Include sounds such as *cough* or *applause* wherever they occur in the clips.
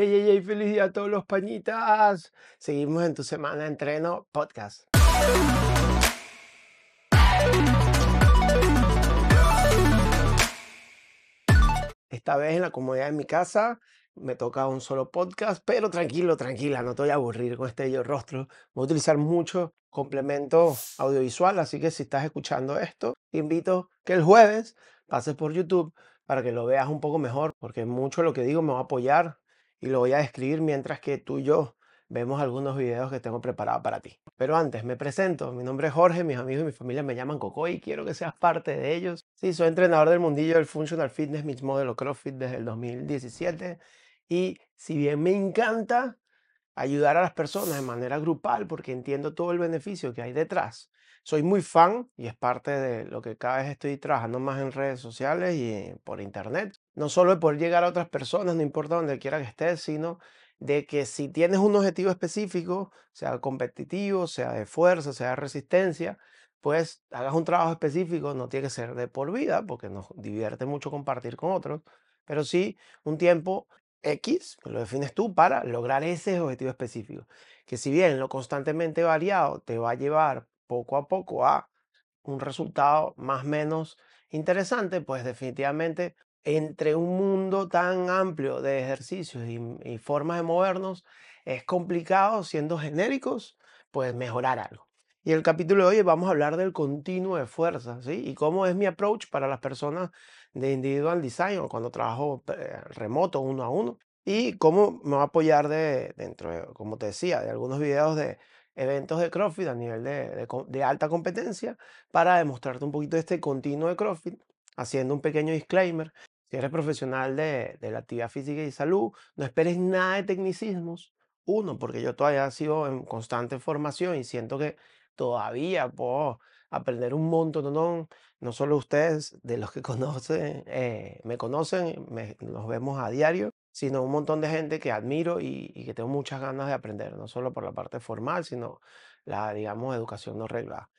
Hey, hey, hey, feliz día a todos los pañitas. Seguimos en tu semana de entreno podcast. Esta vez en la comodidad de mi casa me toca un solo podcast, pero tranquilo, tranquila, no te voy a aburrir con este yo rostro. Voy a utilizar mucho complemento audiovisual, así que si estás escuchando esto, invito que el jueves pases por YouTube para que lo veas un poco mejor, porque mucho lo que digo me va a apoyar y lo voy a describir mientras que tú y yo vemos algunos videos que tengo preparados para ti. Pero antes, me presento. Mi nombre es Jorge, mis amigos y mi familia me llaman Coco y quiero que seas parte de ellos. Sí, soy entrenador del mundillo del Functional Fitness, Mixed Model o CrossFit desde el 2017. Y si bien me encanta ayudar a las personas de manera grupal porque entiendo todo el beneficio que hay detrás, soy muy fan y es parte de lo que cada vez estoy trabajando más en redes sociales y por internet. No solo poder llegar a otras personas, no importa donde quiera que estés, sino de que si tienes un objetivo específico, sea competitivo, sea de fuerza, sea de resistencia, pues hagas un trabajo específico, no tiene que ser de por vida, porque nos divierte mucho compartir con otros, pero sí un tiempo X, lo defines tú para lograr ese objetivo específico, que si bien lo constantemente variado te va a llevar poco a poco a un resultado más o menos interesante, pues definitivamente entre un mundo tan amplio de ejercicios y, formas de movernos, es complicado, siendo genéricos, pues mejorar algo. Y el capítulo de hoy vamos a hablar del continuo de fuerza, ¿sí? Y cómo es mi approach para las personas de individual design o cuando trabajo eh, remoto, uno a uno. Y cómo me va a apoyar de, dentro, como te decía, de algunos videos de eventos de CrossFit a nivel de, de alta competencia para demostrarte un poquito este continuo de CrossFit, haciendo un pequeño disclaimer si eres profesional de, la actividad física y salud, no esperes nada de tecnicismos. Uno, porque yo todavía sigo en constante formación y siento que todavía puedo aprender un montón, no, no solo ustedes, de los que *laughs* conocen, eh, me conocen, nos vemos a diario, sino un montón de gente que admiro y, y, que tengo muchas ganas de aprender, no solo por la parte formal, sino la, digamos, educación no reglada.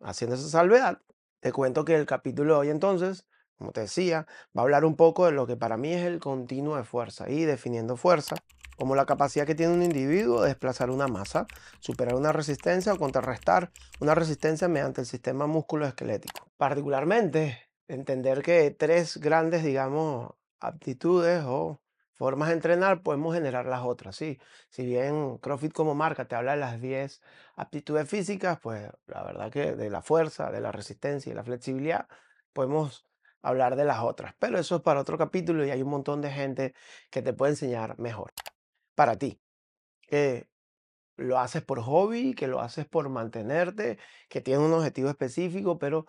Haciendo esa salvedad, te cuento que el capítulo de hoy entonces como te decía, va a hablar un poco de lo que para mí es el continuo de fuerza y definiendo fuerza como la capacidad que tiene un individuo de desplazar una masa, superar una resistencia o contrarrestar una resistencia mediante el sistema músculo-esquelético. Particularmente, entender que tres grandes, digamos, aptitudes o formas de entrenar podemos generar las otras, sí. Si bien CrossFit como marca te habla de las 10 aptitudes físicas, pues la verdad que de la fuerza, de la resistencia y la flexibilidad podemos hablar de las otras. Pero eso es para otro capítulo y hay un montón de gente que te puede enseñar mejor. Para ti, que lo haces por hobby, que lo haces por mantenerte, que tienes un objetivo específico, pero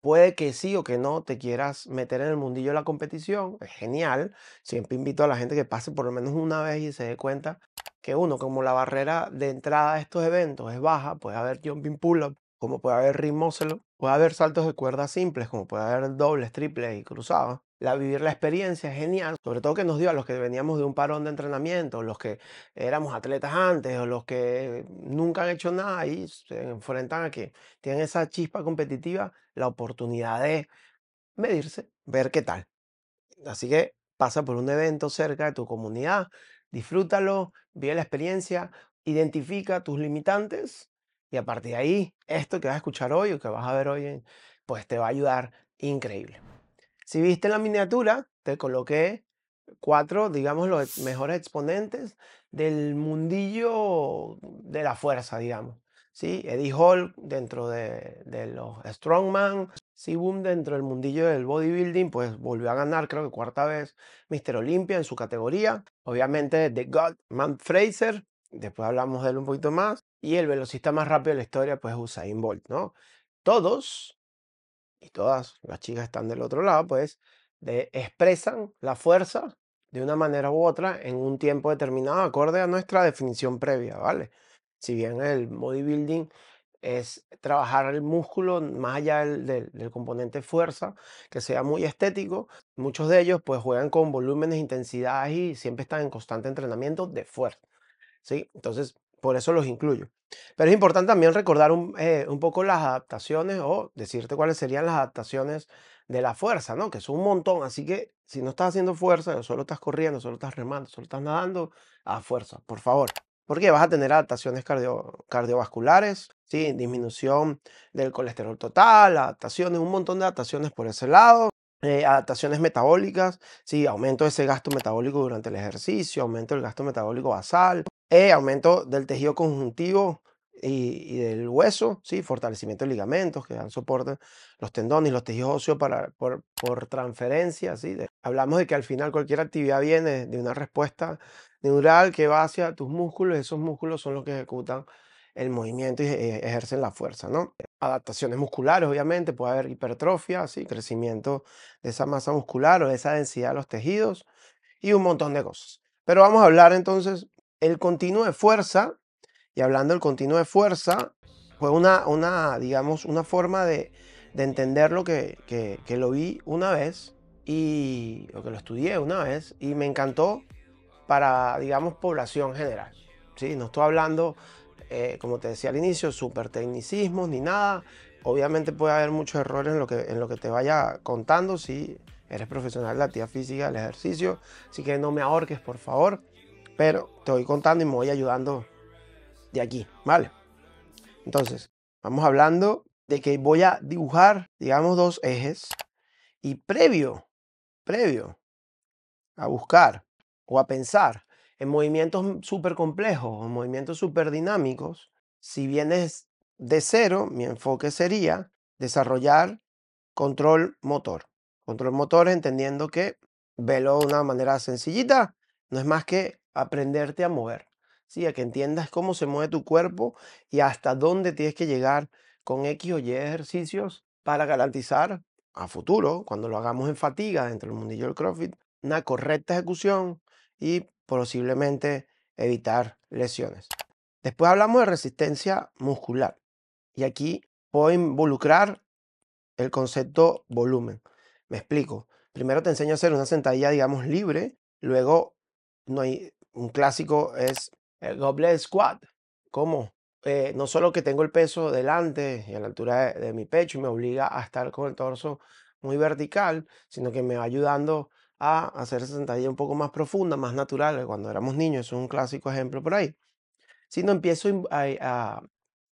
puede que sí o que no te quieras meter en el mundillo de la competición. Es genial. Siempre invito a la gente que pase por lo menos una vez y se dé cuenta que uno, como la barrera de entrada a estos eventos es baja, puede haber jumping pull-up, como puede haber ring puede haber saltos de cuerdas simples, como puede haber dobles, triples y cruzados. La vivir la experiencia es genial, sobre todo que nos dio a los que veníamos de un parón de entrenamiento, los que éramos atletas antes o los que nunca han hecho nada y se enfrentan a que tienen esa chispa competitiva, la oportunidad de medirse, ver qué tal. Así que pasa por un evento cerca de tu comunidad, disfrútalo, vive la experiencia, identifica tus limitantes y a partir de ahí, esto que vas a escuchar hoy o que vas a ver hoy, pues te va a ayudar increíble. Si viste la miniatura, te coloqué cuatro, digamos, los mejores exponentes del mundillo de la fuerza, digamos. ¿Sí? Eddie Hall dentro de, los Strongman, Sibum dentro del mundillo del bodybuilding, pues volvió a ganar, creo que cuarta vez, Mr. Olympia en su categoría. Obviamente, The God, Man Fraser, después hablamos de él un poquito más, y el velocista más rápido de la historia, pues Usain Bolt, ¿no? Todos, y todas las chicas están del otro lado, pues de, expresan la fuerza de una manera u otra en un tiempo determinado, acorde a nuestra definición previa, ¿vale? Si bien el bodybuilding es trabajar el músculo más allá del, del, componente fuerza, que sea muy estético. Muchos de ellos pues juegan con volúmenes, intensidades y siempre están en constante entrenamiento de fuerza. ¿sí? Entonces, por eso los incluyo. Pero es importante también recordar un, eh, un poco las adaptaciones o decirte cuáles serían las adaptaciones de la fuerza, ¿no? Que son un montón. Así que si no estás haciendo fuerza, solo estás corriendo, solo estás remando, solo estás nadando, a fuerza, por favor. Porque vas a tener adaptaciones cardio- cardiovasculares, ¿sí? disminución del colesterol total, adaptaciones, un montón de adaptaciones por ese lado. eh, adaptaciones metabólicas, sí, aumento de ese gasto metabólico durante el ejercicio, aumento del gasto metabólico basal, eh, aumento del tejido conjuntivo y, y del hueso, sí, fortalecimiento de ligamentos que dan soporte, los tendones, los tejidos óseos para, por, por transferencia, sí. de- hablamos de que al final cualquier actividad viene de una respuesta neural que va hacia tus músculos, esos músculos son los que ejecutan el movimiento y eh, ejercen la fuerza, ¿no? Adaptaciones musculares, obviamente, puede haber hipertrofia, ¿sí? crecimiento de esa masa muscular o de esa densidad de los tejidos y un montón de cosas. Pero vamos a hablar entonces el continuo de fuerza y hablando del continuo de fuerza, fue una, una digamos, una forma de, de entender lo que, que, lo vi una vez y o que lo estudié una vez y me encantó para, digamos, población general. ¿sí? No estoy hablando, eh, como te decía al inicio, súper tecnicismos ni nada. Obviamente puede haber muchos errores en lo que, en lo que te vaya contando si eres profesional de la actividad física, del ejercicio. Así que no me ahorques, por favor. Pero te voy contando y me voy ayudando de aquí, ¿vale? Entonces, vamos hablando de que voy a dibujar, digamos, dos ejes y previo, previo a buscar o a pensar en movimientos súper complejos o movimientos súper dinámicos, si vienes de cero, mi enfoque sería desarrollar control motor. Control motor entendiendo que, velo de una manera sencillita, no es más que aprenderte a mover. ¿sí? A que entiendas cómo se mueve tu cuerpo y hasta dónde tienes que llegar con X o Y ejercicios para garantizar a futuro, cuando lo hagamos en fatiga dentro del mundillo del CrossFit, una correcta ejecución y posiblemente evitar lesiones. Después hablamos de resistencia muscular y aquí puedo involucrar el concepto volumen. Me explico. Primero te enseño a hacer una sentadilla, digamos, libre. Luego, no hay, un clásico es el goblet squat. ¿Cómo? Eh, no solo que tengo el peso delante y a la altura de, mi pecho y me obliga a estar con el torso muy vertical, sino que me va ayudando a hacer esa sentadilla un poco más profunda, más natural. Cuando éramos niños, es un clásico ejemplo por ahí. Si no empiezo a, a-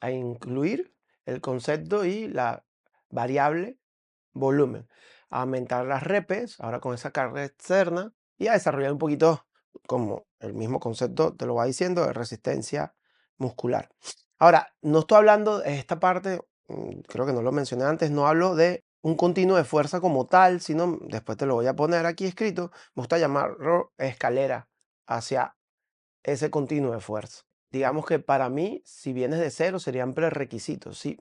a incluir el concepto y la variable volumen, a aumentar las repes, ahora con esa carga externa, y a desarrollar un poquito, como el mismo concepto te lo va diciendo, de resistencia muscular. Ahora, no estoy hablando de esta parte, mm, creo que no lo mencioné antes, no hablo de un continuo de fuerza como tal, sino después te lo voy a poner aquí escrito, me gusta llamarlo escalera hacia ese continuo de fuerza. Digamos que para mí, si vienes de cero, serían prerequisitos, sí.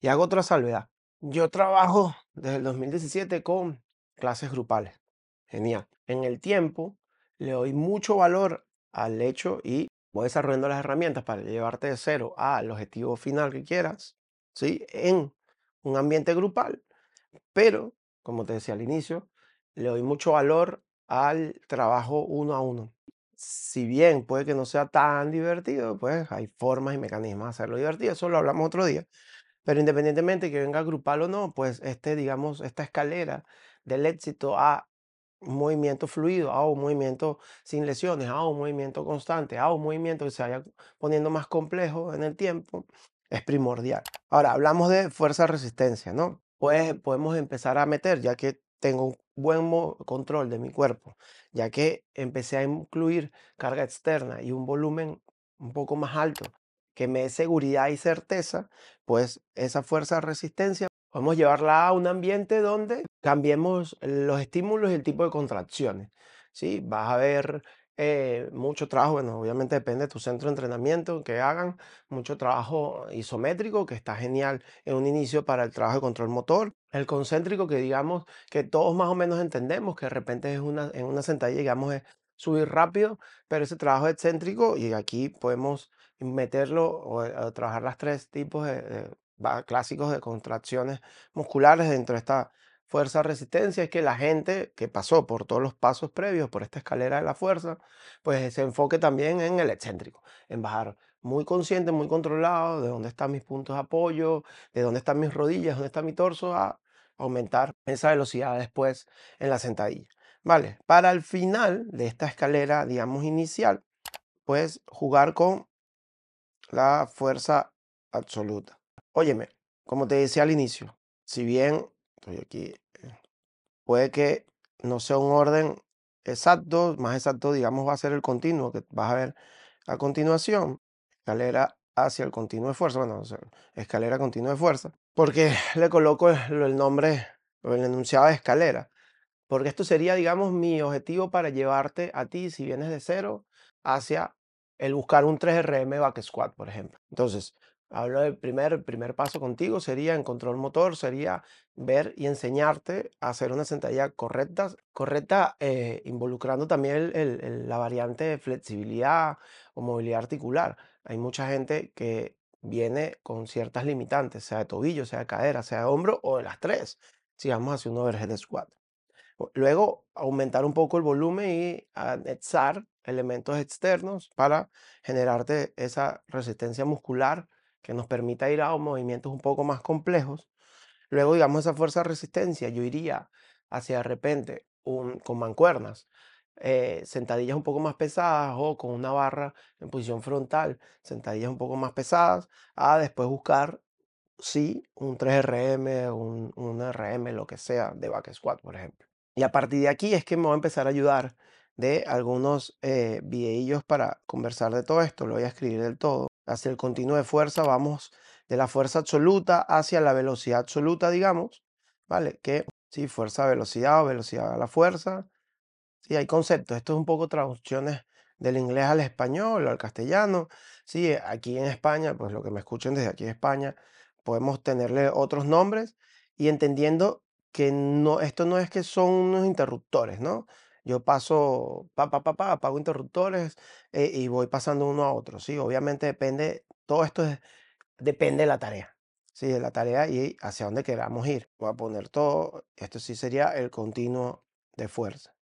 Y hago otra salvedad. Yo trabajo desde el 2017 con clases grupales. Genial. En el tiempo le doy mucho valor al hecho y voy desarrollando las herramientas para llevarte de cero al objetivo final que quieras, ¿sí? En un ambiente grupal. Pero, como te decía al inicio, le doy mucho valor al trabajo uno a uno. Si bien puede que no sea tan divertido, pues hay formas y mecanismos de hacerlo divertido. Eso lo hablamos otro día. Pero independientemente que venga grupal o no, pues este, digamos, esta escalera del éxito a un movimiento fluido, a un movimiento sin lesiones, a un movimiento constante, a un movimiento que se vaya poniendo más complejo en el tiempo, es primordial. Ahora, hablamos de fuerza-resistencia, ¿no? Pues podemos empezar a meter, ya que tengo un buen control de mi cuerpo, ya que empecé a incluir carga externa y un volumen un poco más alto que me dé seguridad y certeza, pues esa fuerza resistencia podemos llevarla a un ambiente donde cambiemos los estímulos y el tipo de contracciones. ¿sí? Vas a ver eh, mucho trabajo, bueno, obviamente depende de tu centro de entrenamiento que hagan, mucho trabajo isométrico, que está genial en un inicio para el trabajo de control motor. El concéntrico, que digamos que todos más o menos entendemos, que de repente es una, en una sentadilla, digamos, es subir rápido, pero ese trabajo excéntrico, y aquí podemos meterlo o, eh, o trabajar las tres tipos de, de- clásicos de contracciones musculares dentro de esta fuerza resistencia es que la gente que pasó por todos los pasos previos por esta escalera de la fuerza pues se enfoque también en el excéntrico en bajar muy consciente muy controlado de dónde están mis puntos de apoyo de dónde están mis rodillas dónde está mi torso a aumentar esa velocidad después en la sentadilla. Vale, para el final de esta escalera, digamos, inicial, puedes jugar con la fuerza absoluta. Óyeme, como te decía al inicio, si bien estoy aquí, eh, puede que no sea un orden exacto, más exacto, digamos, va a ser el continuo que vas a ver a continuación, escalera hacia el continuo de fuerza, bueno, escalera continua de fuerza, porque *laughs* le coloco el, nombre o el enunciado de escalera, porque esto sería, digamos, mi objetivo para llevarte a ti, si vienes de cero, hacia el buscar un 3RM back squat, por ejemplo. Entonces, hablo del primer, primer paso contigo, sería en control motor, sería ver y enseñarte a hacer una sentadilla correcta, correcta eh, involucrando también la variante de flexibilidad o movilidad articular. Hay mucha gente que viene con ciertas limitantes, sea de tobillo, sea de cadera, sea de hombro o de las tres, si vamos hacia un overhead squat. Luego, aumentar un poco el volumen y anexar elementos externos para generarte esa resistencia muscular que nos permita ir a movimientos un poco más complejos. Luego, digamos, esa fuerza de resistencia, yo iría hacia de repente un, con mancuernas, eh, sentadillas un poco más pesadas o con una barra en posición frontal, sentadillas un poco más pesadas, a después buscar, sí, un 3RM, un, un RM, lo que sea, de back squat, por ejemplo. Y a partir de aquí es que me voy a empezar a ayudar de algunos eh, videillos para conversar de todo esto. Lo voy a escribir del todo. Hacia el continuo de fuerza vamos de la fuerza absoluta hacia la velocidad absoluta, digamos. ¿Vale? Que sí, fuerza, velocidad o velocidad a la fuerza. Sí, hay conceptos. Esto es un poco traducciones del inglés al español o al castellano. Sí, aquí en España, pues lo que me escuchen desde aquí en España, podemos tenerle otros nombres y entendiendo que no, esto no es que son unos interruptores, ¿no? Yo paso, pa, pa, pa, pa, apago interruptores eh, y voy pasando uno a otro, ¿sí? Obviamente depende, todo esto depende de la tarea, ¿sí? De la tarea y hacia dónde queramos ir. Voy a poner todo, esto sí sería el continuo de fuerza,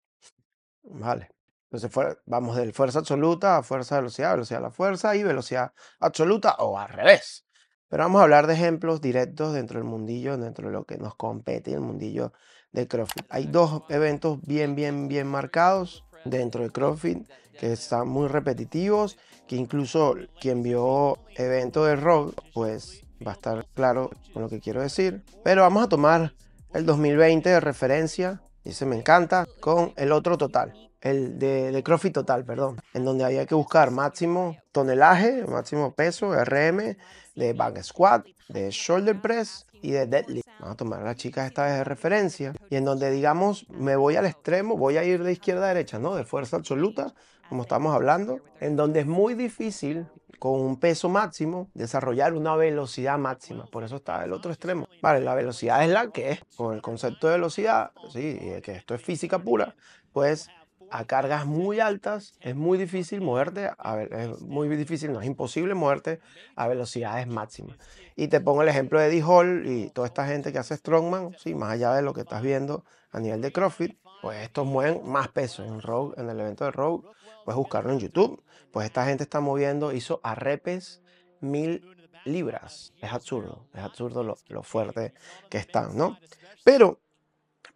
¿vale? Entonces vamos del fuerza absoluta a fuerza velocidad, velocidad a la fuerza y velocidad absoluta o al revés. Pero vamos a hablar de ejemplos directos dentro del mundillo, dentro de lo que nos compete, el mundillo del CrossFit. Hay dos eventos bien, bien, bien marcados dentro del CrossFit que están muy repetitivos, que incluso quien vio evento de rock, pues va a estar claro con lo que quiero decir. Pero vamos a tomar el 2020 de referencia, y se me encanta, con el otro total el de, de, CrossFit total, perdón, en donde había que buscar máximo tonelaje, máximo peso, RM, de back squat, de shoulder press y de deadlift. Vamos a tomar a las chicas esta vez de referencia y en donde digamos me voy al extremo, voy a ir de izquierda a derecha, ¿no? De fuerza absoluta, como estamos hablando, en donde es muy difícil con un peso máximo desarrollar una velocidad máxima. Por eso está el otro extremo. Vale, la velocidad es la que es, con el concepto de velocidad, sí, que esto es física pura, pues a cargas muy altas es muy difícil moverte, es muy difícil, no es imposible moverte a velocidades máximas. Y te pongo el ejemplo de Eddie Hall y toda esta gente que hace Strongman, sí, más allá de lo que estás viendo a nivel de CrossFit, pues estos mueven más peso en en el evento de Rogue, puedes buscarlo en YouTube, pues esta gente está moviendo, hizo a repes mil libras, es absurdo, es absurdo lo, lo fuerte que están, ¿no? Pero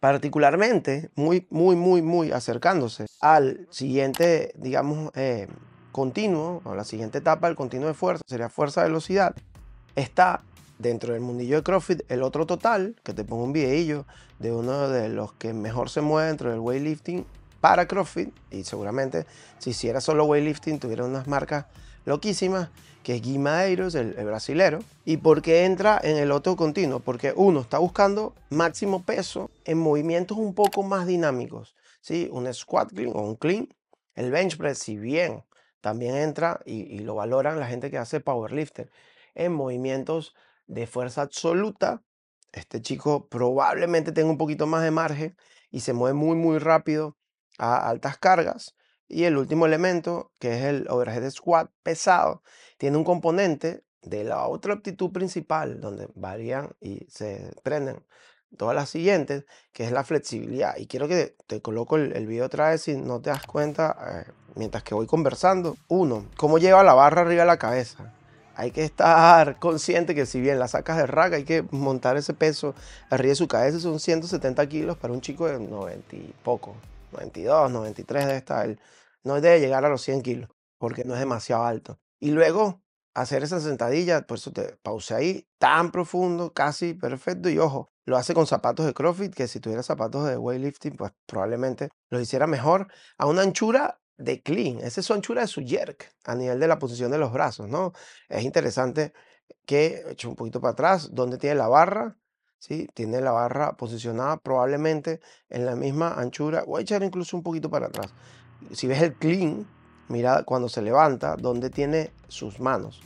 particularmente muy, muy, muy, muy acercándose al siguiente, digamos, eh, continuo, o la siguiente etapa del continuo de fuerza, sería fuerza-velocidad, está dentro del mundillo de CrossFit el otro total, que te pongo un videillo de uno de los que mejor se mueve dentro del weightlifting para CrossFit, y seguramente si hiciera solo weightlifting tuviera unas marcas loquísimas, que es Madeiros, el, brasilero. ¿Y por qué entra en el otro continuo? Porque uno está buscando máximo peso en movimientos un poco más dinámicos. ¿sí? Un squat clean o un clean. El bench press, si bien también entra y, y lo valoran la gente que hace powerlifter en movimientos de fuerza absoluta. Este chico probablemente tenga un poquito más de margen y se mueve muy muy rápido a altas cargas. Y el último elemento, que es el overhead squat pesado, tiene un componente de la otra aptitud principal, donde varían y se prenden todas las siguientes, que es la flexibilidad. Y quiero que te coloco el, video otra vez si no te das cuenta, eh, mientras que voy conversando. Uno, cómo lleva la barra arriba de la cabeza. hay que estar *laughs* consciente que si bien la sacas de rack, hay que montar ese peso arriba de su cabeza. Son 170 kilos para un chico de 90 y poco, 92, 93 de esta. No debe llegar a los 100 kilos porque no es demasiado alto. Y luego hacer esa sentadilla, por eso te pause ahí, tan profundo, casi perfecto. Y ojo, lo hace con zapatos de CrossFit, que si tuviera zapatos de weightlifting, pues probablemente lo hiciera mejor a una anchura de clean. Esa es su anchura de su jerk a nivel de la posición de los brazos, ¿no? Es interesante que eche un poquito para atrás, donde tiene la barra, ¿sí? Tiene la barra posicionada probablemente en la misma anchura. Voy a echar incluso un poquito para atrás. Si ves el clean, mira cuando se levanta, donde tiene sus manos.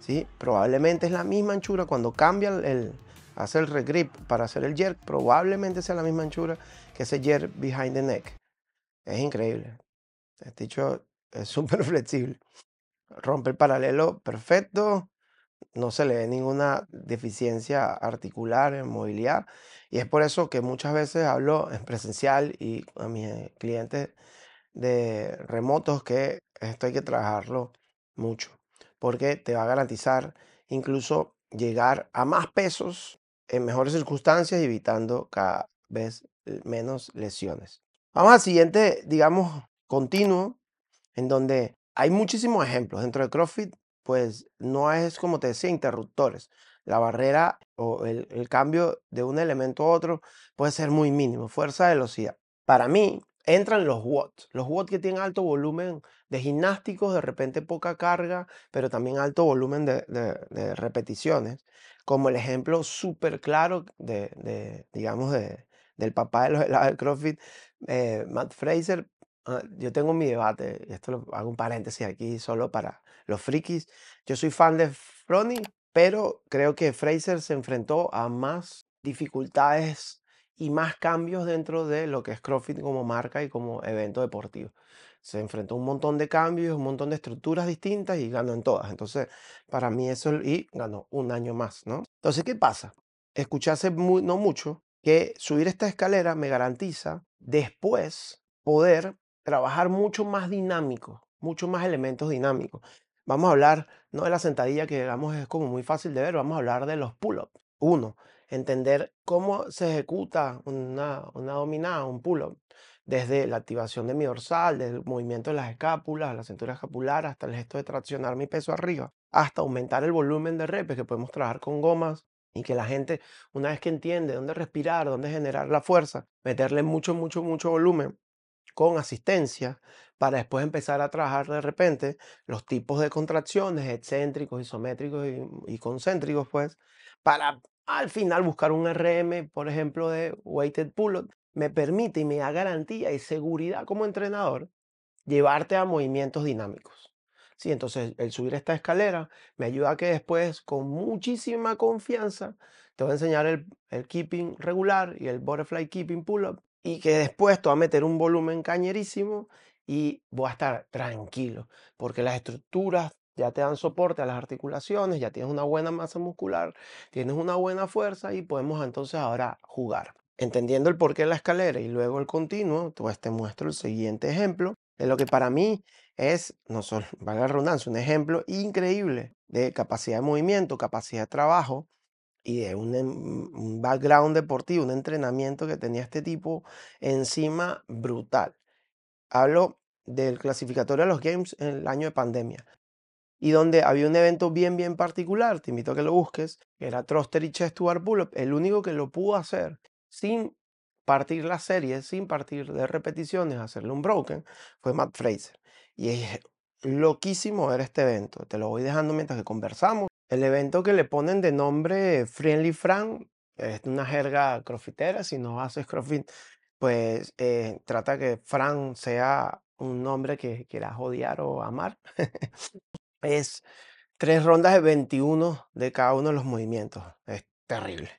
¿Sí? Probablemente es la misma anchura cuando cambia el, hace el regrip para hacer el jerk, probablemente sea la misma anchura que ese jerk behind the neck. Es increíble. Este dicho es súper *laughs* flexible. Rompe el paralelo perfecto. No se le ve ninguna deficiencia articular en movilidad. Y es por eso que muchas veces hablo en presencial y a mis clientes de remotos que esto hay que trabajarlo mucho. Porque te va a garantizar incluso llegar a más pesos en mejores circunstancias, evitando cada vez menos lesiones. Vamos al siguiente, digamos, continuo, en donde hay muchísimos ejemplos. Dentro de CrossFit, pues no es, como te decía, interruptores. La barrera o el, el cambio de un elemento a otro puede ser muy mínimo, fuerza, velocidad. Para mí, entran los watts. Los watts que tienen alto volumen de gimnásticos, de repente poca carga, pero también alto volumen de, repeticiones. Como el ejemplo súper claro de, de, del papá de los del CrossFit, eh, Matt Fraser, Ah, yo tengo mi debate, esto lo hago un paréntesis aquí solo para los frikis. Yo soy fan de Froning, pero creo que Fraser se enfrentó a más dificultades y más cambios dentro de lo que es CrossFit como marca y como evento deportivo. Se enfrentó a un montón de cambios, un montón de estructuras distintas y ganó en todas. Entonces, para mí eso, y ganó un año más, ¿no? Entonces, ¿qué pasa? Escuché no mucho que subir esta escalera me garantiza después poder trabajar mucho más dinámico, mucho más elementos dinámicos. Vamos a hablar, no de la sentadilla que digamos es como muy fácil de ver, vamos a hablar de los pull-ups. Uno, entender cómo se ejecuta una, una dominada, un pull-up, desde la activación de mi dorsal, desde el movimiento de las escápulas, la cintura escapular, hasta el gesto de traccionar mi peso arriba, hasta aumentar el volumen de repes que podemos trabajar con gomas y que la gente, una vez que entiende dónde respirar, dónde generar la fuerza, meterle mucho, mucho, mucho volumen, con asistencia para después empezar a trabajar de repente los tipos de contracciones excéntricos, isométricos y, concéntricos, pues, para al final buscar un RM, por ejemplo, de weighted pull-up, me permite y me da garantía y seguridad como entrenador llevarte a movimientos dinámicos. Sí, entonces el subir esta escalera me ayuda a que después, con muchísima confianza, te voy a enseñar el, keeping regular y el butterfly keeping pull-up y que después te va a meter un volumen cañerísimo y voy a estar tranquilo, porque las estructuras ya te dan soporte a las articulaciones, ya tienes una buena masa muscular, tienes una buena fuerza y podemos entonces ahora jugar. Entendiendo el porqué de la escalera y luego el continuo, pues te muestro el siguiente ejemplo de lo que para mí es, no solo, *laughs* valga la redundancia, un ejemplo increíble de capacidad de movimiento, capacidad de trabajo y de un, background deportivo, un entrenamiento que tenía este tipo encima brutal. Hablo del clasificatorio de los Games en el año de pandemia y donde había un evento bien, bien particular, te invito a que lo busques, que era Thruster y Chest to el único que lo pudo hacer sin partir la serie, sin partir de repeticiones, hacerle un broken, fue Matt Fraser. Y es *laughs* loquísimo ver este evento, te lo voy dejando mientras que conversamos el evento que le ponen de nombre Friendly Frank es una jerga crossfitera. Si no haces crossfit, pues eh, trata que Frank sea un nombre que quieras odiar o amar. *laughs* es tres rondas de 21 de cada uno de los movimientos. Es terrible.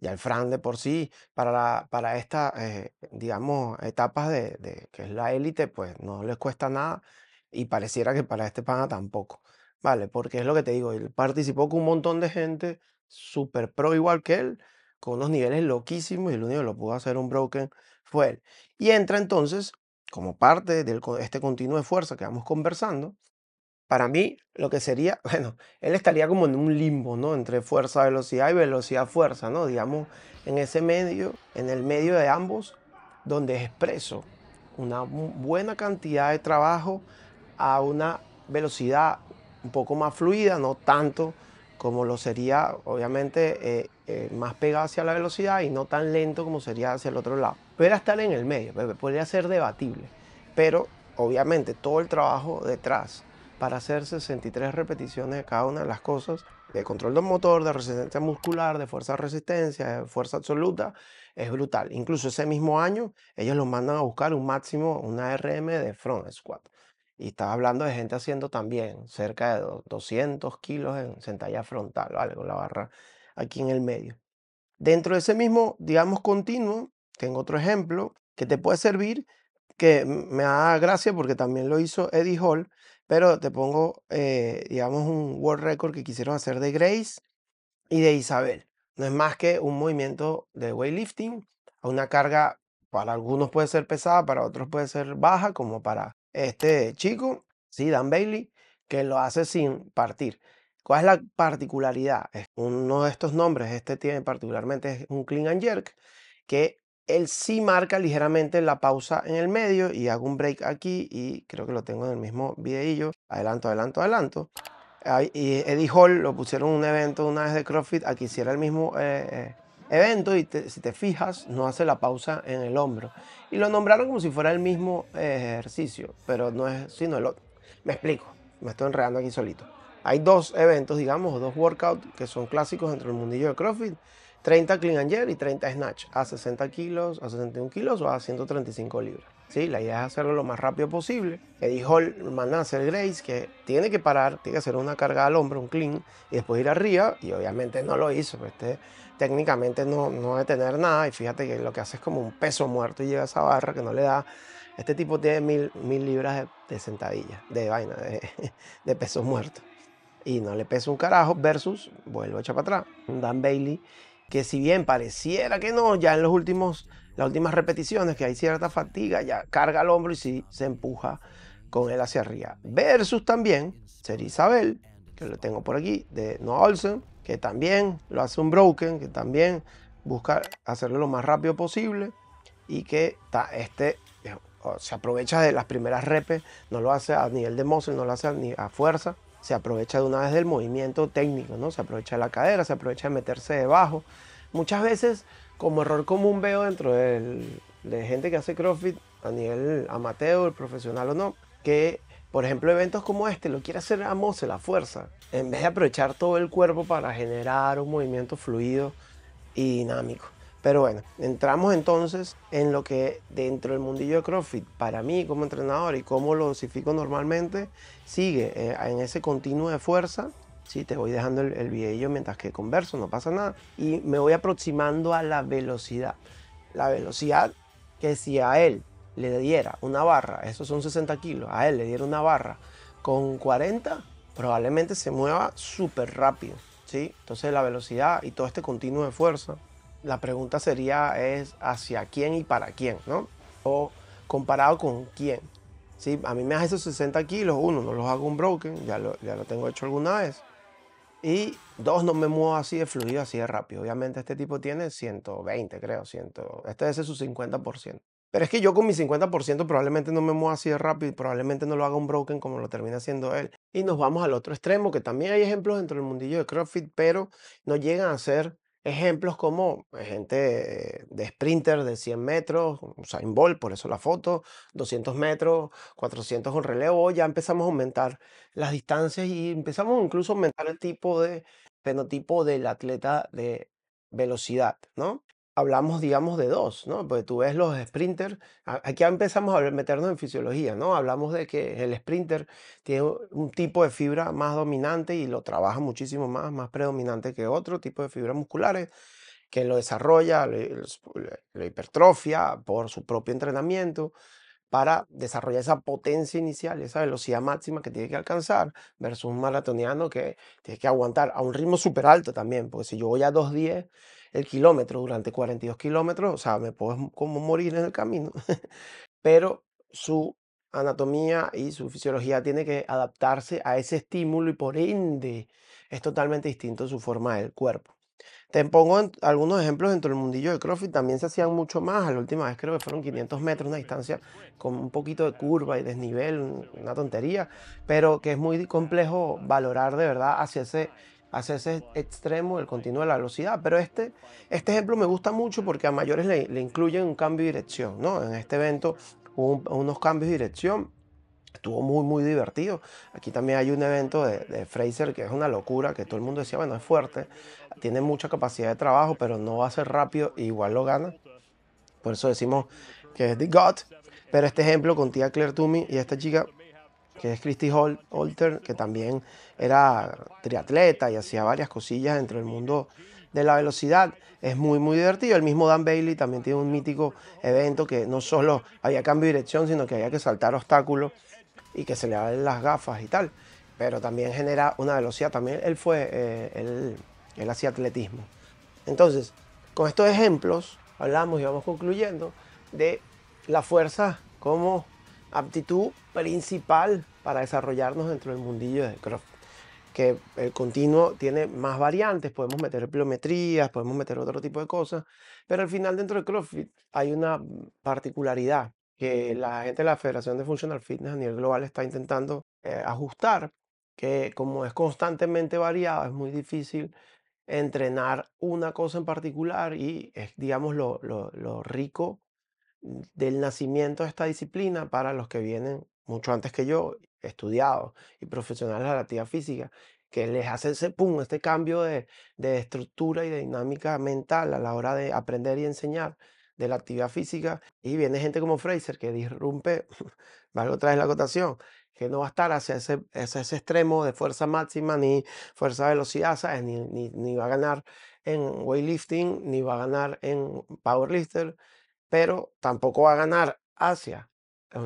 Y al Frank de por sí, para, la, para estas, eh, digamos, etapas de, de, que es la élite, pues no les cuesta nada y pareciera que para este pana tampoco. Vale, porque es lo que te digo, él participó con un montón de gente super pro igual que él, con unos niveles loquísimos y el único que lo pudo hacer un broken fue él. Y entra entonces, como parte de este continuo de fuerza que vamos conversando, para mí, lo que sería, *laughs* bueno, él estaría como en un limbo, ¿no? Entre fuerza, velocidad y velocidad, fuerza, ¿no? Digamos, en ese medio, en el medio de ambos, donde expreso una buena cantidad de trabajo a una velocidad un poco más fluida, no tanto como lo sería, obviamente, eh, eh, más pegado hacia la velocidad y no tan lento como sería hacia el otro lado. Podría estar en el medio, podría ser debatible, pero obviamente todo el trabajo detrás para hacer 63 repeticiones de cada una de las cosas, de control del motor, de resistencia muscular, de fuerza resistencia, de fuerza absoluta, es brutal. Incluso ese mismo año, ellos los mandan a buscar un máximo, una RM de front squat. Y estaba hablando de gente haciendo también cerca de 200 kilos en sentalla frontal, ¿vale? Con la barra aquí en el medio. Dentro de ese mismo, digamos, continuo, tengo otro ejemplo que te puede servir, que me da gracia porque también lo hizo Eddie Hall, pero te pongo, eh, digamos, un world record que quisieron hacer de Grace y de Isabel. No es más que un movimiento de weightlifting a una carga, para algunos puede ser pesada, para otros puede ser baja, como para este chico, sí, Dan Bailey, que lo hace sin partir. ¿Cuál es la particularidad? Uno de estos nombres, este tiene particularmente es un clean and jerk, que él sí marca ligeramente la pausa en el medio y hago un break aquí y creo que lo tengo en el mismo videillo. Adelanto, adelanto, adelanto. y Eddie Hall lo pusieron en un evento una vez de CrossFit aquí hiciera el mismo eh, eh, evento y si te fijas no hace la pausa en el hombro. Y lo nombraron como si fuera el mismo ejercicio, pero no es sino el otro. Me explico, me estoy enredando aquí solito. Hay dos eventos, digamos, dos workouts que son clásicos dentro del mundillo de CrossFit 30 clean and jerk y 30 snatch a 60 kilos, a 61 kilos o a 135 libras. ¿Sí? La idea es hacerlo lo más rápido posible. Eddie Hall manda a hacer Grace que tiene que parar, tiene que hacer una carga al hombro, un clean, y después ir arriba, y obviamente no lo hizo. Pues este técnicamente no, no debe tener nada, y fíjate que lo que hace es como un peso muerto y llega a esa barra que no le da. Este tipo tiene mil, mil libras de, sentadilla, de vaina, de, *laughs* de peso muerto. Y no le pesa un carajo, versus, vuelvo a echar para atrás, Dan Bailey que si bien pareciera que no, ya en los últimos, las últimas repeticiones que hay cierta fatiga, ya carga el hombro y sí se empuja con él hacia arriba. Versus también ser Isabel, que lo tengo por aquí, de Noah Olsen, que también lo hace un broken, que también busca hacerlo lo más rápido posible y que este eh, se aprovecha de las primeras repes, no lo hace a nivel de muscle, no lo hace a fuerza, se aprovecha de una vez del movimiento técnico, ¿no? Se aprovecha de la cadera, se aprovecha de meterse debajo. Muchas veces, como error común veo dentro de gente que hace CrossFit a nivel amateur, profesional o no, que por ejemplo eventos como este lo quiere hacer a moce, la fuerza, en vez de aprovechar todo el cuerpo para generar un movimiento fluido y dinámico. Pero bueno, entramos entonces en lo que dentro del mundillo de CrossFit, para mí como entrenador y cómo lo dosifico normalmente, sigue eh, en ese continuo de fuerza. Sí, te voy dejando el, el videillo mientras que converso, no pasa nada. Y me voy aproximando a la velocidad. La velocidad que si a él le diera una barra, esos son 60 kilos, a él le diera una barra con 40, probablemente se mueva súper rápido. ¿sí? Entonces la velocidad y todo este continuo de fuerza la pregunta sería es hacia quién y para quién, ¿no? O comparado con quién. ¿Sí? A mí me hace esos 60 kilos, uno, no los hago un broken, ya lo, ya lo tengo hecho alguna vez. Y dos, no me muevo así de fluido, así de rápido. Obviamente este tipo tiene 120, creo, 100. Este es su 50%. Pero es que yo con mi 50% probablemente no me muevo así de rápido probablemente no lo haga un broken como lo termina haciendo él. Y nos vamos al otro extremo, que también hay ejemplos dentro del mundillo de CrossFit, pero no llegan a ser Ejemplos como eh, gente de sprinter de 100 metros, Usain por eso la foto, 200 metros, 400 con relevo, ya empezamos a aumentar las distancias y empezamos incluso a aumentar el tipo de fenotipo del atleta de velocidad, ¿no? Hablamos, digamos, de dos, ¿no? Porque tú ves los sprinters, aquí empezamos a meternos en fisiología, ¿no? Hablamos de que el sprinter tiene un tipo de fibra más dominante y lo trabaja muchísimo más, más predominante que otro tipo de fibras musculares, que lo desarrolla, lo hipertrofia por su propio entrenamiento para desarrollar esa potencia inicial, esa velocidad máxima que tiene que alcanzar, versus un maratoniano que tiene que aguantar a un ritmo súper alto también, porque si yo voy a 2.10 el kilómetro durante 42 kilómetros, o sea, me puedo como morir en el camino, *laughs* pero su anatomía y su fisiología tiene que adaptarse a ese estímulo y por ende es totalmente distinto su forma del cuerpo. Te pongo algunos ejemplos dentro del mundillo de CrossFit, también se hacían mucho más, la última vez creo que fueron 500 metros, una distancia con un poquito de curva y desnivel, una tontería, pero que es muy complejo valorar de verdad hacia ese, hacia ese extremo el continuo de la velocidad. Pero este, este ejemplo me gusta mucho porque a mayores le, le incluyen un cambio de dirección, ¿no? En este evento hubo unos cambios de dirección Estuvo muy, muy divertido. Aquí también hay un evento de, Fraser que es una locura, que todo el mundo decía, bueno, es fuerte, tiene mucha capacidad de trabajo, pero no va a ser rápido, igual lo gana. Por eso decimos que es The God. Pero este ejemplo con tía Claire Toomey y esta chica, que es Christy Holter, que también era triatleta y hacía varias cosillas dentro del mundo de la velocidad, es muy, muy divertido. El mismo Dan Bailey también tiene un mítico evento que no solo había cambio de dirección, sino que había que saltar obstáculos y que se le dan las gafas y tal. Pero también genera una velocidad. También él fue, eh, él, hacía atletismo. Entonces, con estos ejemplos, hablamos y vamos concluyendo de la fuerza como aptitud principal para desarrollarnos dentro del mundillo de CrossFit. Que el continuo tiene más variantes, podemos meter pliometrías, podemos meter otro tipo de cosas, pero al final dentro de CrossFit hay una particularidad que la gente de la Federación de Functional Fitness a nivel global está intentando eh, ajustar, que como es constantemente variado, es muy difícil entrenar una cosa en particular y es, digamos, lo, lo, lo rico del nacimiento de esta disciplina para los que vienen mucho antes que yo, estudiados y profesionales de la actividad física, que les hace ese pum, este cambio de, de estructura y de dinámica mental a la hora de aprender y enseñar de la actividad física y viene gente como Fraser que disrumpe, *laughs* valgo otra vez la acotación, que no va a estar hacia ese, ese, extremo de fuerza máxima ni fuerza velocidad, ¿sabes? Ni, ni, ni, va a ganar en weightlifting, ni va a ganar en powerlifter, pero tampoco va a ganar hacia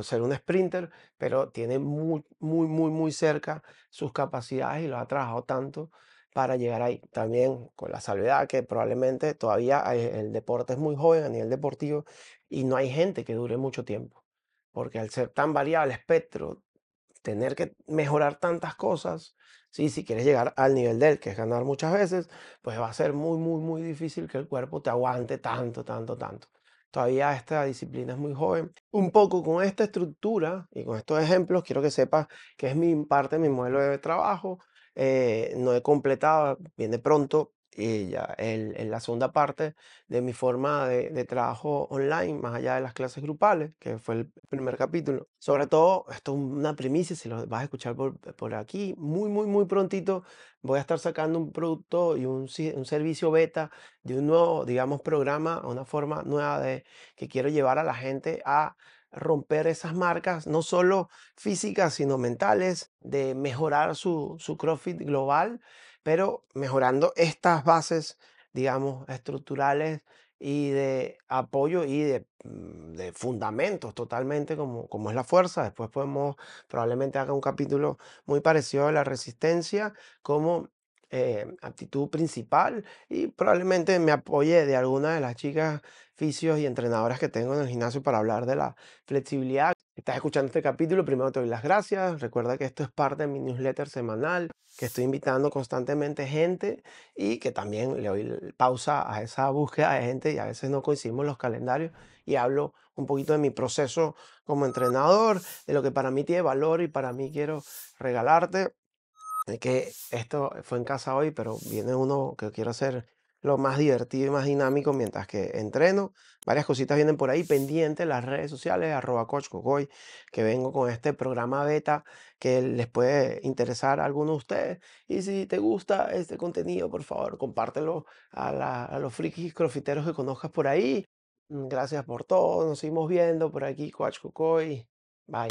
ser un sprinter, pero tiene muy, muy, muy, muy cerca sus capacidades y lo ha trabajado tanto para llegar ahí. También con la salvedad que probablemente todavía el deporte es muy joven a nivel deportivo y no hay gente que dure mucho tiempo. Porque al ser tan variable espectro, tener que mejorar tantas cosas, ¿sí? si quieres llegar al nivel de él, que es ganar muchas veces, pues va a ser muy, muy, muy difícil que el cuerpo te aguante tanto, tanto, tanto. Todavía esta disciplina es muy joven. Un poco con esta estructura y con estos ejemplos, quiero que sepas que es mi parte, mi modelo de trabajo eh, no he completado, viene pronto, y ya en la segunda parte de mi forma de, trabajo online, más allá de las clases grupales, que fue el primer capítulo. Sobre todo, esto es una primicia, si lo vas a escuchar por, por aquí, muy, muy, muy prontito voy a estar sacando un producto y un, un servicio beta de un nuevo, digamos, programa, una forma nueva de que quiero llevar a la gente a romper esas marcas, no solo físicas, sino mentales, de mejorar su, su CrossFit global, pero mejorando estas bases, digamos, estructurales y de apoyo y de, mm, de fundamentos totalmente como, como es la fuerza. Después podemos, probablemente haga un capítulo muy parecido a la resistencia como eh, actitud principal y probablemente me apoye de alguna de las chicas fisios y entrenadoras que tengo en el gimnasio para hablar de la flexibilidad. Estás escuchando este capítulo, primero te doy las gracias. Recuerda que esto es parte de mi newsletter semanal, que estoy invitando constantemente gente y que también le doy pausa a esa búsqueda de gente y a veces no coincidimos los calendarios y hablo un poquito de mi proceso como entrenador, de lo que para mí tiene valor y para mí quiero regalarte que esto fue en casa hoy, pero viene uno que quiero hacer lo más divertido y más dinámico mientras que entreno. Varias cositas vienen por ahí pendientes, las redes sociales, arroba coach que vengo con este programa beta que les puede interesar a alguno de ustedes. Y si te gusta este contenido, por favor, compártelo a, a los frikis crofiteros que conozcas por ahí. Mm, gracias por todo, nos seguimos viendo por aquí, Coach Cocoy. Bye.